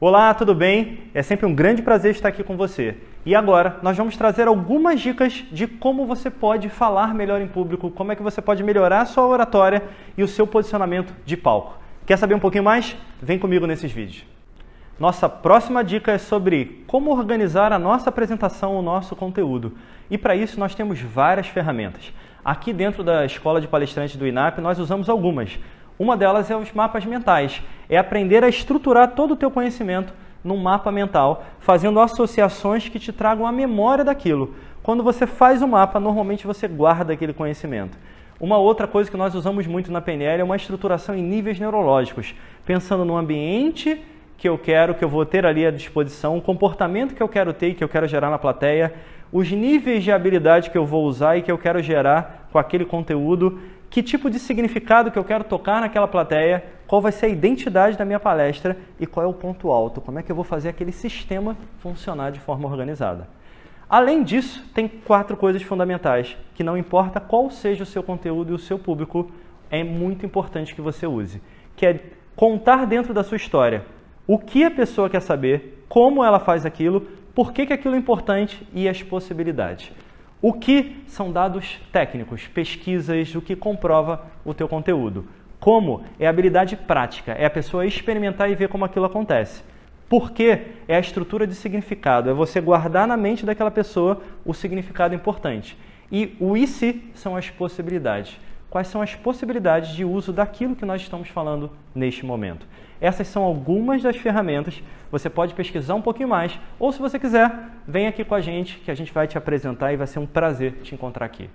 Olá, tudo bem? É sempre um grande prazer estar aqui com você. E agora nós vamos trazer algumas dicas de como você pode falar melhor em público, como é que você pode melhorar a sua oratória e o seu posicionamento de palco. Quer saber um pouquinho mais? Vem comigo nesses vídeos. Nossa próxima dica é sobre como organizar a nossa apresentação, o nosso conteúdo. E para isso nós temos várias ferramentas. Aqui dentro da Escola de Palestrantes do INAP nós usamos algumas. Uma delas é os mapas mentais. É aprender a estruturar todo o teu conhecimento num mapa mental, fazendo associações que te tragam a memória daquilo. Quando você faz o mapa, normalmente você guarda aquele conhecimento. Uma outra coisa que nós usamos muito na PNL é uma estruturação em níveis neurológicos, pensando no ambiente que eu quero, que eu vou ter ali à disposição, o comportamento que eu quero ter e que eu quero gerar na plateia, os níveis de habilidade que eu vou usar e que eu quero gerar com aquele conteúdo, que tipo de significado que eu quero tocar naquela plateia, qual vai ser a identidade da minha palestra e qual é o ponto alto, como é que eu vou fazer aquele sistema funcionar de forma organizada. Além disso, tem quatro coisas fundamentais que não importa qual seja o seu conteúdo e o seu público, é muito importante que você use, que é contar dentro da sua história o que a pessoa quer saber, como ela faz aquilo, por que, que aquilo é importante e as possibilidades. O que são dados técnicos, pesquisas, o que comprova o teu conteúdo. Como é habilidade prática, é a pessoa experimentar e ver como aquilo acontece. Por que é a estrutura de significado, é você guardar na mente daquela pessoa o significado importante. E o e se são as possibilidades. Quais são as possibilidades de uso daquilo que nós estamos falando neste momento? Essas são algumas das ferramentas. Você pode pesquisar um pouquinho mais, ou se você quiser, vem aqui com a gente que a gente vai te apresentar e vai ser um prazer te encontrar aqui.